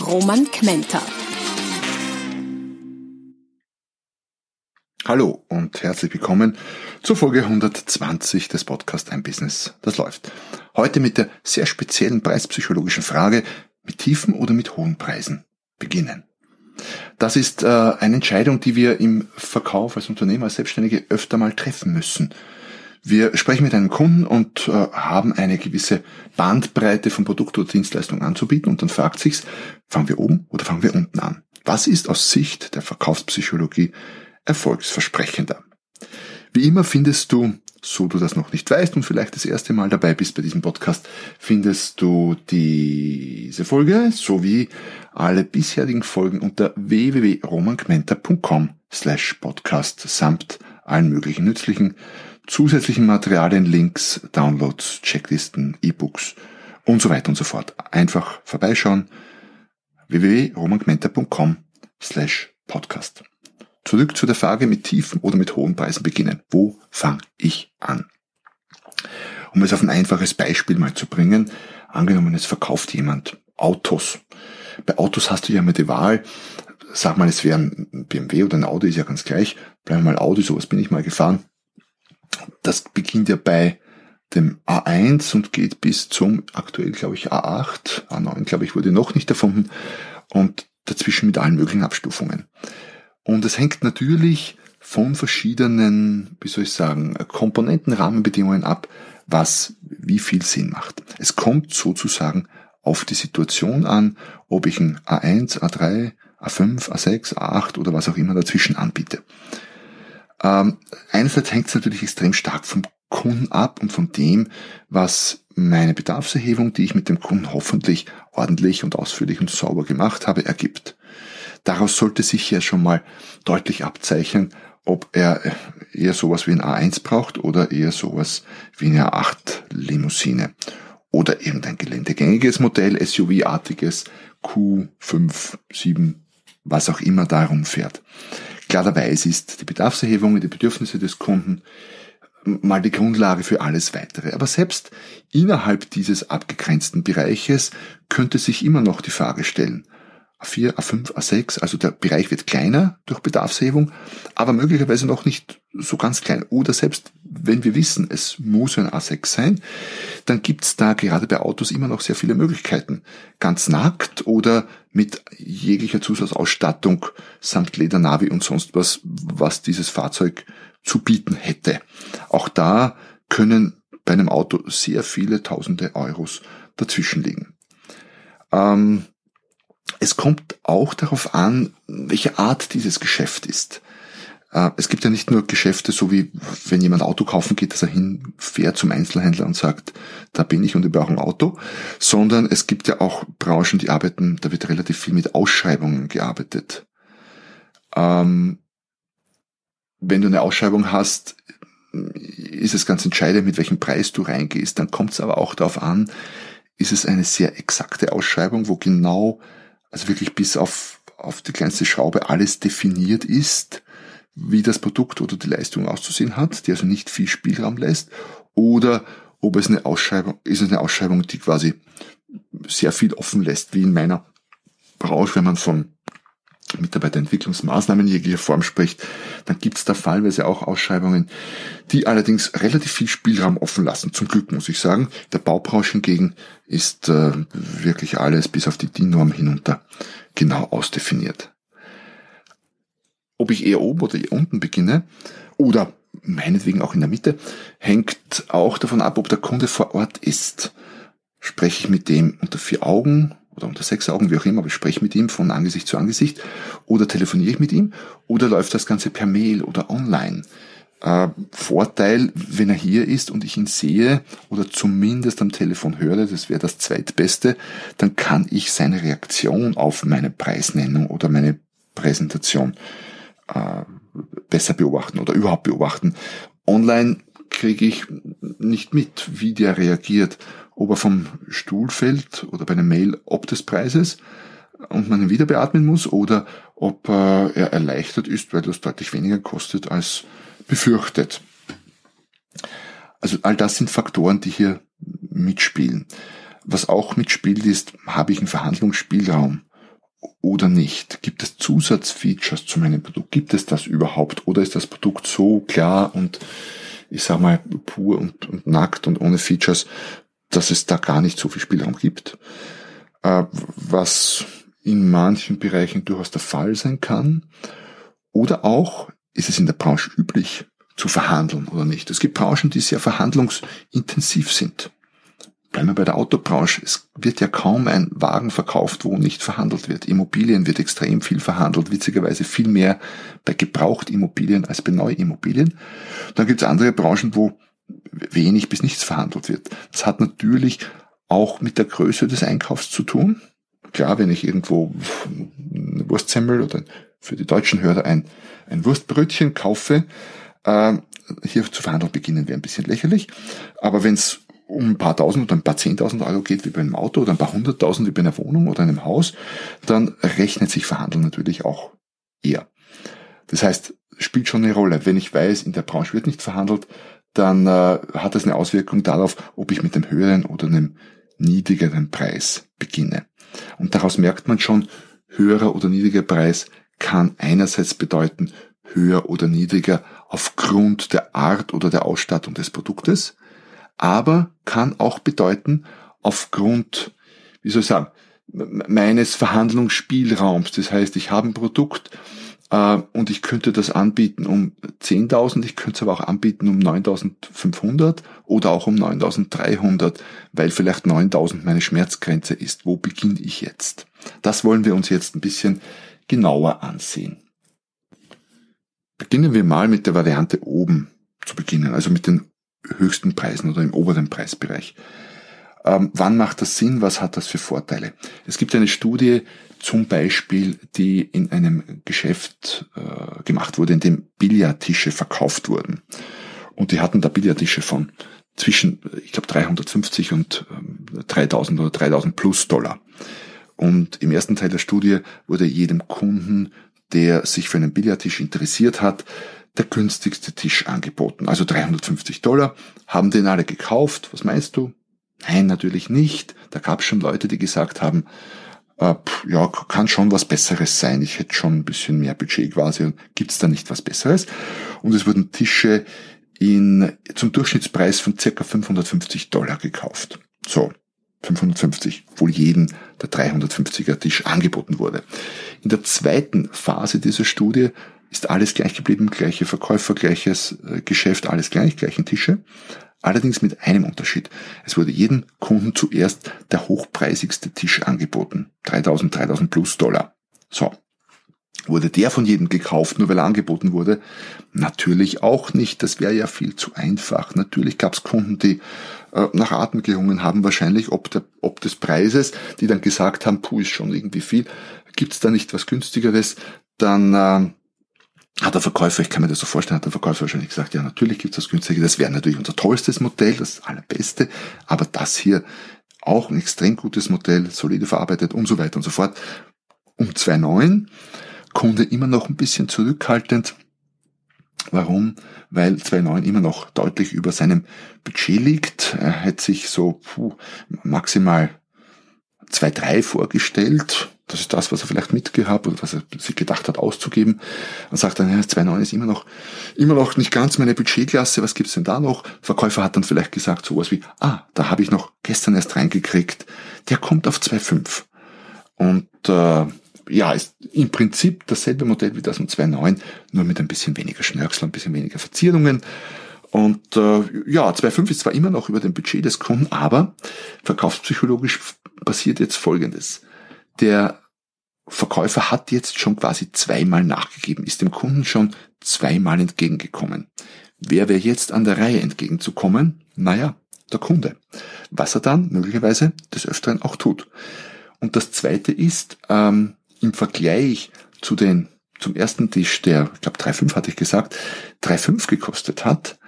Roman Kmenter. Hallo und herzlich willkommen zur Folge 120 des Podcasts Ein Business, das läuft. Heute mit der sehr speziellen preispsychologischen Frage, mit tiefen oder mit hohen Preisen beginnen. Das ist äh, eine Entscheidung, die wir im Verkauf als Unternehmer, als Selbstständige öfter mal treffen müssen. Wir sprechen mit einem Kunden und äh, haben eine gewisse Bandbreite von Produkt oder Dienstleistung anzubieten und dann fragt sich's, fangen wir oben oder fangen wir unten an? Was ist aus Sicht der Verkaufspsychologie erfolgsversprechender. Wie immer findest du, so du das noch nicht weißt und vielleicht das erste Mal dabei bist bei diesem Podcast, findest du diese Folge sowie alle bisherigen Folgen unter www.romangmenta.com slash podcast samt allen möglichen nützlichen zusätzlichen Materialien, Links, Downloads, Checklisten, E-Books und so weiter und so fort. Einfach vorbeischauen www.romangmenta.com slash podcast. Zurück zu der Frage mit tiefen oder mit hohen Preisen beginnen. Wo fange ich an? Um es auf ein einfaches Beispiel mal zu bringen, angenommen, es verkauft jemand Autos. Bei Autos hast du ja immer die Wahl, sag mal, es wäre ein BMW oder ein Audi, ist ja ganz gleich, bleiben wir mal Audi, sowas bin ich mal gefahren. Das beginnt ja bei dem A1 und geht bis zum aktuell, glaube ich, A8, A9, glaube ich, wurde noch nicht erfunden und dazwischen mit allen möglichen Abstufungen. Und es hängt natürlich von verschiedenen, wie soll ich sagen, Komponenten, Rahmenbedingungen ab, was wie viel Sinn macht. Es kommt sozusagen auf die Situation an, ob ich ein A1, A3, A5, A6, A8 oder was auch immer dazwischen anbiete. Ähm, einerseits hängt es natürlich extrem stark vom Kunden ab und von dem, was meine Bedarfserhebung, die ich mit dem Kunden hoffentlich ordentlich und ausführlich und sauber gemacht habe, ergibt. Daraus sollte sich ja schon mal deutlich abzeichnen, ob er eher sowas wie ein A1 braucht oder eher sowas wie eine A8 Limousine oder irgendein geländegängiges Modell, SUV-artiges, Q5, 7, was auch immer darum fährt. Klarerweise ist die Bedarfserhebung, die Bedürfnisse des Kunden mal die Grundlage für alles weitere. Aber selbst innerhalb dieses abgegrenzten Bereiches könnte sich immer noch die Frage stellen, A4, A5, A6, also der Bereich wird kleiner durch Bedarfshebung, aber möglicherweise noch nicht so ganz klein. Oder selbst wenn wir wissen, es muss ein A6 sein, dann gibt's da gerade bei Autos immer noch sehr viele Möglichkeiten. Ganz nackt oder mit jeglicher Zusatzausstattung samt Ledernavi und sonst was, was dieses Fahrzeug zu bieten hätte. Auch da können bei einem Auto sehr viele tausende Euros dazwischen liegen. Ähm, es kommt auch darauf an, welche Art dieses Geschäft ist. Äh, es gibt ja nicht nur Geschäfte, so wie wenn jemand Auto kaufen geht, dass er hinfährt zum Einzelhändler und sagt, da bin ich und ich brauche ein Auto, sondern es gibt ja auch Branchen, die arbeiten, da wird relativ viel mit Ausschreibungen gearbeitet. Ähm, wenn du eine Ausschreibung hast, ist es ganz entscheidend, mit welchem Preis du reingehst. Dann kommt es aber auch darauf an, ist es eine sehr exakte Ausschreibung, wo genau also wirklich bis auf, auf die kleinste Schraube alles definiert ist, wie das Produkt oder die Leistung auszusehen hat, die also nicht viel Spielraum lässt, oder ob es eine Ausschreibung, ist es eine Ausschreibung, die quasi sehr viel offen lässt, wie in meiner Branche, wenn man von Mitarbeiterentwicklungsmaßnahmen jeglicher Form spricht, dann gibt es da fallweise auch Ausschreibungen, die allerdings relativ viel Spielraum offen lassen. Zum Glück muss ich sagen. Der Baubranche hingegen ist äh, wirklich alles bis auf die DIN-Norm hinunter genau ausdefiniert. Ob ich eher oben oder eher unten beginne oder meinetwegen auch in der Mitte, hängt auch davon ab, ob der Kunde vor Ort ist. Spreche ich mit dem unter vier Augen oder unter sechs Augen, wie auch immer, aber ich spreche mit ihm von Angesicht zu Angesicht oder telefoniere ich mit ihm oder läuft das Ganze per Mail oder online. Äh, Vorteil, wenn er hier ist und ich ihn sehe oder zumindest am Telefon höre, das wäre das zweitbeste, dann kann ich seine Reaktion auf meine Preisnennung oder meine Präsentation äh, besser beobachten oder überhaupt beobachten. Online kriege ich nicht mit, wie der reagiert, ob er vom Stuhl fällt oder bei einer Mail ob des Preises und man ihn wieder beatmen muss oder ob äh, er erleichtert ist, weil das deutlich weniger kostet als befürchtet. Also all das sind Faktoren, die hier mitspielen. Was auch mitspielt ist, habe ich einen Verhandlungsspielraum oder nicht? Gibt es Zusatzfeatures zu meinem Produkt? Gibt es das überhaupt? Oder ist das Produkt so klar und ich sag mal pur und, und nackt und ohne Features, dass es da gar nicht so viel Spielraum gibt? Äh, was in manchen Bereichen durchaus der Fall sein kann. Oder auch ist es in der Branche üblich zu verhandeln oder nicht. Es gibt Branchen, die sehr verhandlungsintensiv sind. Bleiben wir bei der Autobranche. Es wird ja kaum ein Wagen verkauft, wo nicht verhandelt wird. Immobilien wird extrem viel verhandelt, witzigerweise viel mehr bei Gebrauchtimmobilien als bei Neuimmobilien. Dann gibt es andere Branchen, wo wenig bis nichts verhandelt wird. Das hat natürlich auch mit der Größe des Einkaufs zu tun. Klar, wenn ich irgendwo eine Wurstsemmel oder für die deutschen Hörer ein, ein Wurstbrötchen kaufe, äh, hier zu verhandeln beginnen wäre ein bisschen lächerlich. Aber wenn es um ein paar tausend oder ein paar zehntausend Euro geht, wie bei einem Auto oder ein paar hunderttausend wie bei einer Wohnung oder einem Haus, dann rechnet sich Verhandeln natürlich auch eher. Das heißt, spielt schon eine Rolle. Wenn ich weiß, in der Branche wird nicht verhandelt, dann äh, hat das eine Auswirkung darauf, ob ich mit einem höheren oder einem niedrigeren Preis beginne. Und daraus merkt man schon, höherer oder niedriger Preis kann einerseits bedeuten höher oder niedriger aufgrund der Art oder der Ausstattung des Produktes, aber kann auch bedeuten aufgrund, wie soll ich sagen, meines Verhandlungsspielraums. Das heißt, ich habe ein Produkt äh, und ich könnte das anbieten um 10.000, ich könnte es aber auch anbieten um 9.500 oder auch um 9.300, weil vielleicht 9.000 meine Schmerzgrenze ist. Wo beginne ich jetzt? Das wollen wir uns jetzt ein bisschen genauer ansehen. Beginnen wir mal mit der Variante oben zu beginnen, also mit den höchsten Preisen oder im oberen Preisbereich. Ähm, wann macht das Sinn? Was hat das für Vorteile? Es gibt eine Studie zum Beispiel, die in einem Geschäft äh, gemacht wurde, in dem Billardtische verkauft wurden. Und die hatten da Billardtische von zwischen, ich glaube, 350 und ähm, 3000 oder 3000 plus Dollar. Und im ersten Teil der Studie wurde jedem Kunden, der sich für einen Billardtisch interessiert hat, der günstigste Tisch angeboten. Also 350 Dollar, haben den alle gekauft. Was meinst du? Nein, natürlich nicht. Da gab es schon Leute, die gesagt haben, äh, ja, kann schon was Besseres sein. Ich hätte schon ein bisschen mehr Budget quasi. Gibt es da nicht was Besseres? Und es wurden Tische in, zum Durchschnittspreis von circa 550 Dollar gekauft. So, 550, wohl jeden der 350er Tisch angeboten wurde. In der zweiten Phase dieser Studie ist alles gleich geblieben, gleiche Verkäufer, gleiches äh, Geschäft, alles gleich, gleichen Tische. Allerdings mit einem Unterschied. Es wurde jedem Kunden zuerst der hochpreisigste Tisch angeboten. 3000, 3000 plus Dollar. So. Wurde der von jedem gekauft, nur weil er angeboten wurde? Natürlich auch nicht. Das wäre ja viel zu einfach. Natürlich gab es Kunden, die äh, nach Atem gerungen haben, wahrscheinlich ob, der, ob des Preises, die dann gesagt haben, puh, ist schon irgendwie viel. Gibt es da nicht was günstigeres? Dann äh, hat der Verkäufer, ich kann mir das so vorstellen, hat der Verkäufer wahrscheinlich gesagt, ja, natürlich gibt es das günstige. Das wäre natürlich unser tollstes Modell, das allerbeste. Aber das hier auch ein extrem gutes Modell, solide verarbeitet und so weiter und so fort. Um 2,9 Kunde immer noch ein bisschen zurückhaltend. Warum? Weil 2.9 immer noch deutlich über seinem Budget liegt. Er hätte sich so puh, maximal 2.3 vorgestellt. Das ist das, was er vielleicht mitgehabt oder was er sich gedacht hat auszugeben. Und sagt dann, ja, 2.9 ist immer noch, immer noch nicht ganz meine Budgetklasse. Was gibt's denn da noch? Verkäufer hat dann vielleicht gesagt sowas wie, ah, da habe ich noch gestern erst reingekriegt. Der kommt auf 2.5. Und äh, ja, ist im Prinzip dasselbe Modell wie das um 2.9, nur mit ein bisschen weniger Schnörkel, ein bisschen weniger Verzierungen. Und äh, ja, 2.5 ist zwar immer noch über dem Budget des Kunden, aber verkaufspsychologisch passiert jetzt Folgendes. Der Verkäufer hat jetzt schon quasi zweimal nachgegeben, ist dem Kunden schon zweimal entgegengekommen. Wer wäre jetzt an der Reihe entgegenzukommen? Naja, der Kunde. Was er dann möglicherweise des Öfteren auch tut. Und das zweite ist, ähm, im Vergleich zu den, zum ersten Tisch, der, ich glaube 3,5 hatte ich gesagt, 3,5 gekostet hat,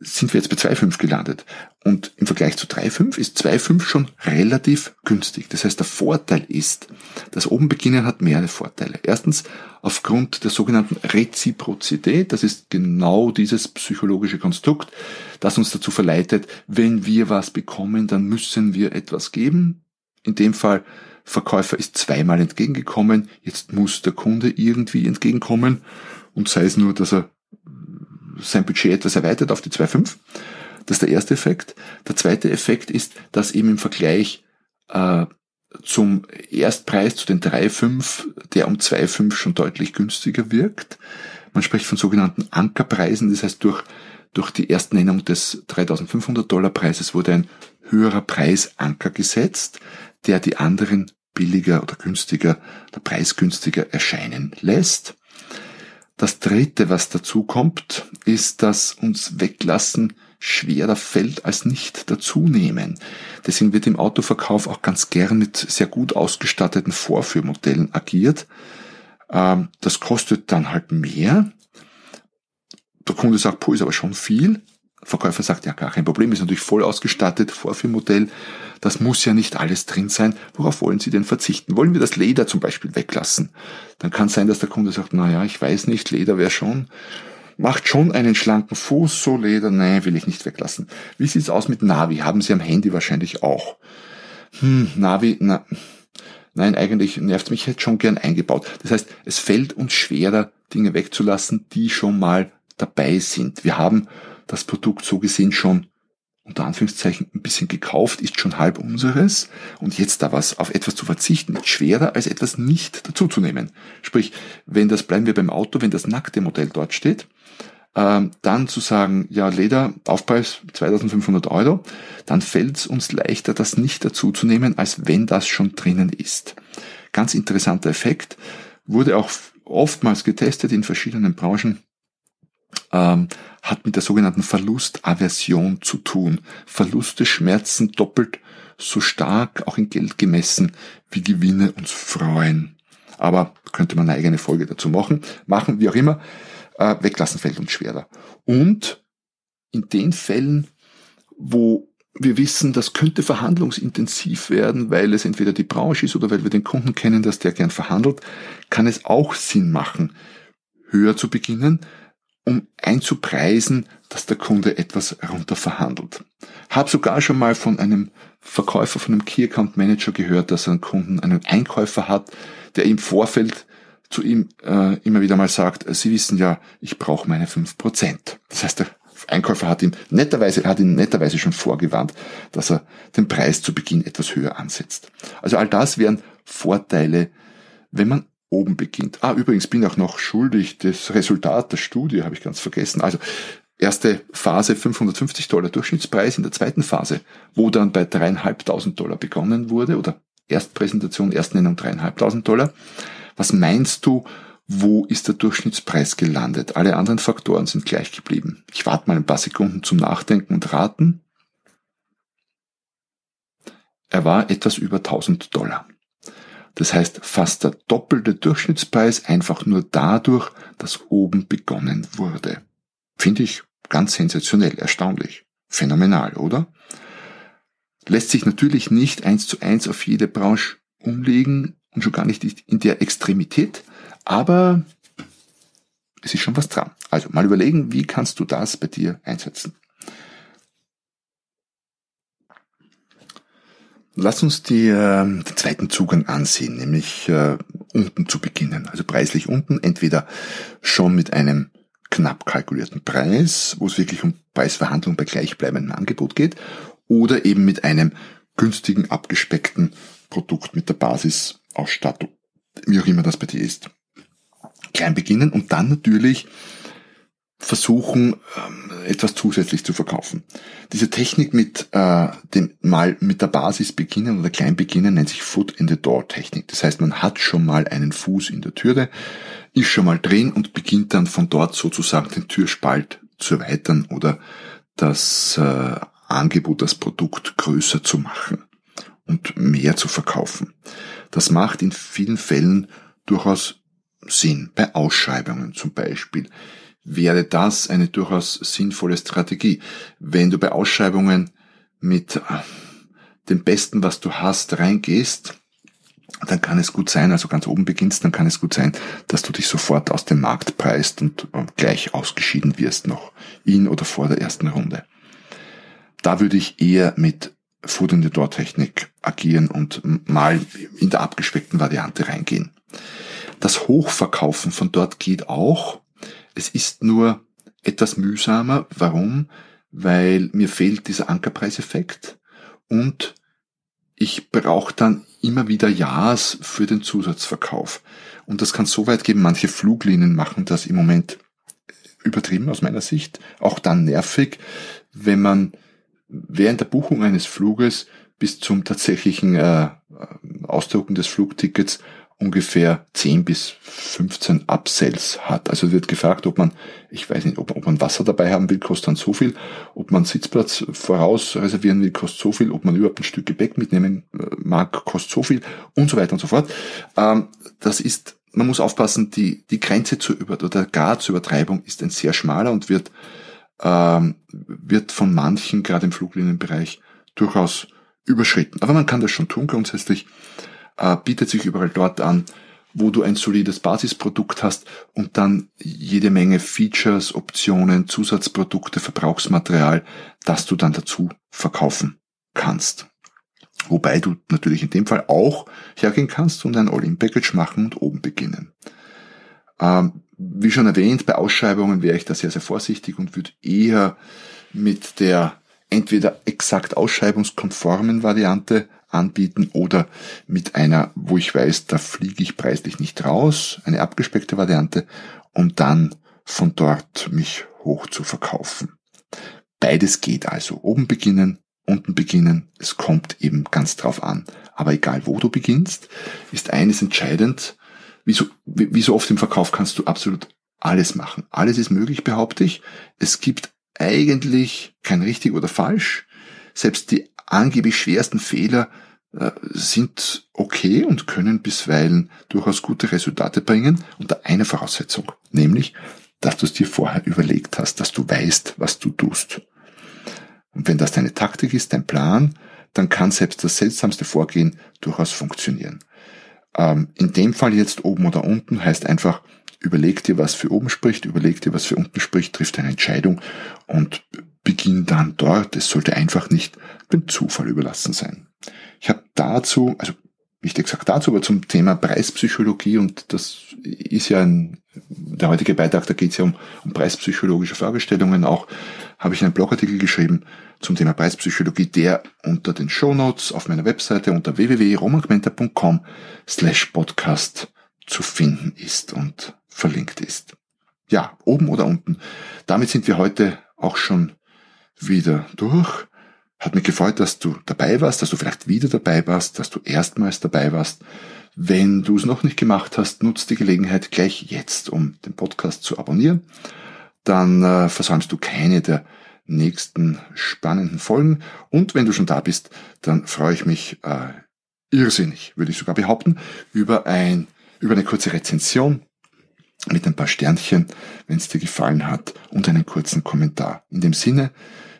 sind wir jetzt bei 2,5 gelandet. Und im Vergleich zu 3,5 ist 2,5 schon relativ günstig. Das heißt, der Vorteil ist, das oben beginnen hat mehrere Vorteile. Erstens, aufgrund der sogenannten Reziprozität, das ist genau dieses psychologische Konstrukt, das uns dazu verleitet, wenn wir was bekommen, dann müssen wir etwas geben. In dem Fall, Verkäufer ist zweimal entgegengekommen, jetzt muss der Kunde irgendwie entgegenkommen und sei es nur, dass er sein Budget etwas erweitert auf die 2,5. Das ist der erste Effekt. Der zweite Effekt ist, dass eben im Vergleich äh, zum Erstpreis, zu den 3,5, der um 2,5 schon deutlich günstiger wirkt. Man spricht von sogenannten Ankerpreisen, das heißt durch, durch die Erstnennung des 3500 Dollar Preises wurde ein höherer Preisanker gesetzt, der die anderen billiger oder günstiger, der Preis günstiger erscheinen lässt. Das dritte, was dazu kommt, ist, dass uns Weglassen schwerer fällt als nicht dazunehmen. Deswegen wird im Autoverkauf auch ganz gern mit sehr gut ausgestatteten Vorführmodellen agiert. Ähm, das kostet dann halt mehr. Der Kunde sagt, puh, ist aber schon viel. Verkäufer sagt, ja, gar kein Problem, ist natürlich voll ausgestattet, Vorführmodell. Das muss ja nicht alles drin sein. Worauf wollen Sie denn verzichten? Wollen wir das Leder zum Beispiel weglassen? Dann kann sein, dass der Kunde sagt, na ja, ich weiß nicht, Leder wäre schon, macht schon einen schlanken Fuß, so Leder, nein, will ich nicht weglassen. Wie sieht's aus mit Navi? Haben Sie am Handy wahrscheinlich auch. Hm, Navi, na, nein, eigentlich nervt mich jetzt schon gern eingebaut. Das heißt, es fällt uns schwerer, Dinge wegzulassen, die schon mal dabei sind. Wir haben das Produkt so gesehen schon unter Anführungszeichen ein bisschen gekauft, ist schon halb unseres und jetzt da was auf etwas zu verzichten, ist schwerer als etwas nicht dazuzunehmen. Sprich, wenn das bleiben wir beim Auto, wenn das nackte Modell dort steht, ähm, dann zu sagen, ja, Leder, Aufpreis 2500 Euro, dann fällt es uns leichter, das nicht dazuzunehmen, als wenn das schon drinnen ist. Ganz interessanter Effekt, wurde auch oftmals getestet in verschiedenen Branchen, ähm, hat mit der sogenannten Verlustaversion zu tun. Verluste schmerzen doppelt so stark, auch in Geld gemessen, wie Gewinne uns freuen. Aber könnte man eine eigene Folge dazu machen. Machen, wie auch immer. Äh, weglassen fällt uns schwerer. Und in den Fällen, wo wir wissen, das könnte verhandlungsintensiv werden, weil es entweder die Branche ist oder weil wir den Kunden kennen, dass der gern verhandelt, kann es auch Sinn machen, höher zu beginnen, um einzupreisen, dass der Kunde etwas runter verhandelt. Hab sogar schon mal von einem Verkäufer, von einem Key Account Manager gehört, dass er einen Kunden, einen Einkäufer hat, der im Vorfeld zu ihm äh, immer wieder mal sagt, Sie wissen ja, ich brauche meine fünf Prozent. Das heißt, der Einkäufer hat ihm netterweise, hat ihn netterweise schon vorgewarnt, dass er den Preis zu Beginn etwas höher ansetzt. Also all das wären Vorteile, wenn man oben beginnt. Ah, übrigens bin auch noch schuldig, das Resultat der Studie habe ich ganz vergessen. Also erste Phase 550 Dollar Durchschnittspreis, in der zweiten Phase, wo dann bei dreieinhalbtausend Dollar begonnen wurde, oder Erstpräsentation, Erstnennung dreieinhalbtausend Dollar. Was meinst du, wo ist der Durchschnittspreis gelandet? Alle anderen Faktoren sind gleich geblieben. Ich warte mal ein paar Sekunden zum Nachdenken und Raten. Er war etwas über 1000 Dollar. Das heißt fast der doppelte Durchschnittspreis einfach nur dadurch, dass oben begonnen wurde. Finde ich ganz sensationell, erstaunlich. Phänomenal, oder? Lässt sich natürlich nicht eins zu eins auf jede Branche umlegen und schon gar nicht in der Extremität, aber es ist schon was dran. Also mal überlegen, wie kannst du das bei dir einsetzen. Lass uns die, äh, den zweiten Zugang ansehen, nämlich äh, unten zu beginnen. Also preislich unten, entweder schon mit einem knapp kalkulierten Preis, wo es wirklich um Preisverhandlung bei gleichbleibendem Angebot geht, oder eben mit einem günstigen, abgespeckten Produkt mit der Basisausstattung, wie auch immer das bei dir ist. Klein beginnen und dann natürlich versuchen, ähm, etwas zusätzlich zu verkaufen. Diese Technik mit äh, dem mal mit der Basis beginnen oder klein beginnen nennt sich Foot in the Door Technik. Das heißt, man hat schon mal einen Fuß in der Türe, ist schon mal drin und beginnt dann von dort sozusagen den Türspalt zu erweitern oder das äh, Angebot, das Produkt größer zu machen und mehr zu verkaufen. Das macht in vielen Fällen durchaus Sinn. Bei Ausschreibungen zum Beispiel wäre das eine durchaus sinnvolle Strategie. Wenn du bei Ausschreibungen mit äh, dem Besten, was du hast, reingehst, dann kann es gut sein, also ganz oben beginnst, dann kann es gut sein, dass du dich sofort aus dem Markt preist und äh, gleich ausgeschieden wirst noch in oder vor der ersten Runde. Da würde ich eher mit Food in the Door Technik agieren und mal in der abgespeckten Variante reingehen. Das Hochverkaufen von dort geht auch. Es ist nur etwas mühsamer. Warum? Weil mir fehlt dieser Ankerpreiseffekt und ich brauche dann immer wieder Ja's für den Zusatzverkauf. Und das kann so weit gehen, manche Fluglinien machen das im Moment übertrieben aus meiner Sicht, auch dann nervig, wenn man während der Buchung eines Fluges bis zum tatsächlichen äh, Ausdrucken des Flugtickets ungefähr 10 bis 15 Upsells hat. Also wird gefragt, ob man, ich weiß nicht, ob, ob man Wasser dabei haben will, kostet dann so viel, ob man Sitzplatz voraus reservieren will, kostet so viel, ob man überhaupt ein Stück Gepäck mitnehmen äh, mag, kostet so viel und so weiter und so fort. Ähm, das ist, man muss aufpassen, die, die Grenze zur Über oder gar zur Übertreibung ist ein sehr schmaler und wird, ähm, wird von manchen, gerade im Fluglinienbereich, durchaus überschritten. Aber man kann das schon tun grundsätzlich äh, bietet sich überall dort an, wo du ein solides Basisprodukt hast und dann jede Menge Features, Optionen, Zusatzprodukte, Verbrauchsmaterial, das du dann dazu verkaufen kannst. Wobei du natürlich in dem Fall auch hergehen kannst und ein All-in-Package machen und oben beginnen. Ähm, wie schon erwähnt, bei Ausschreibungen wäre ich da sehr, sehr vorsichtig und würde eher mit der entweder exakt ausschreibungskonformen Variante anbieten oder mit einer, wo ich weiß, da fliege ich preislich nicht raus, eine abgespeckte Variante, um dann von dort mich hoch zu verkaufen. Beides geht also. Oben beginnen, unten beginnen. Es kommt eben ganz drauf an. Aber egal wo du beginnst, ist eines entscheidend. Wie so, wie so oft im Verkauf kannst du absolut alles machen. Alles ist möglich, behaupte ich. Es gibt eigentlich kein richtig oder falsch. Selbst die angeblich schwersten Fehler sind okay und können bisweilen durchaus gute Resultate bringen unter einer Voraussetzung, nämlich, dass du es dir vorher überlegt hast, dass du weißt, was du tust. Und wenn das deine Taktik ist, dein Plan, dann kann selbst das seltsamste Vorgehen durchaus funktionieren. Ähm, in dem Fall jetzt oben oder unten heißt einfach, überleg dir, was für oben spricht, überleg dir, was für unten spricht, trifft eine Entscheidung und beginn dann dort. Es sollte einfach nicht dem Zufall überlassen sein. Ich habe dazu, also nicht exakt dazu, aber zum Thema Preispsychologie und das ist ja ein, der heutige Beitrag, da geht es ja um, um preispsychologische Fragestellungen auch, habe ich einen Blogartikel geschrieben zum Thema Preispsychologie, der unter den Show Notes auf meiner Webseite unter www.romanquenter.com slash podcast zu finden ist und verlinkt ist. Ja, oben oder unten. Damit sind wir heute auch schon wieder durch. Hat mich gefreut, dass du dabei warst, dass du vielleicht wieder dabei warst, dass du erstmals dabei warst. Wenn du es noch nicht gemacht hast, nutzt die Gelegenheit gleich jetzt, um den Podcast zu abonnieren. Dann äh, versäumst du keine der nächsten spannenden Folgen. Und wenn du schon da bist, dann freue ich mich äh, irrsinnig, würde ich sogar behaupten, über ein über eine kurze Rezension mit ein paar Sternchen, wenn es dir gefallen hat, und einen kurzen Kommentar. In dem Sinne,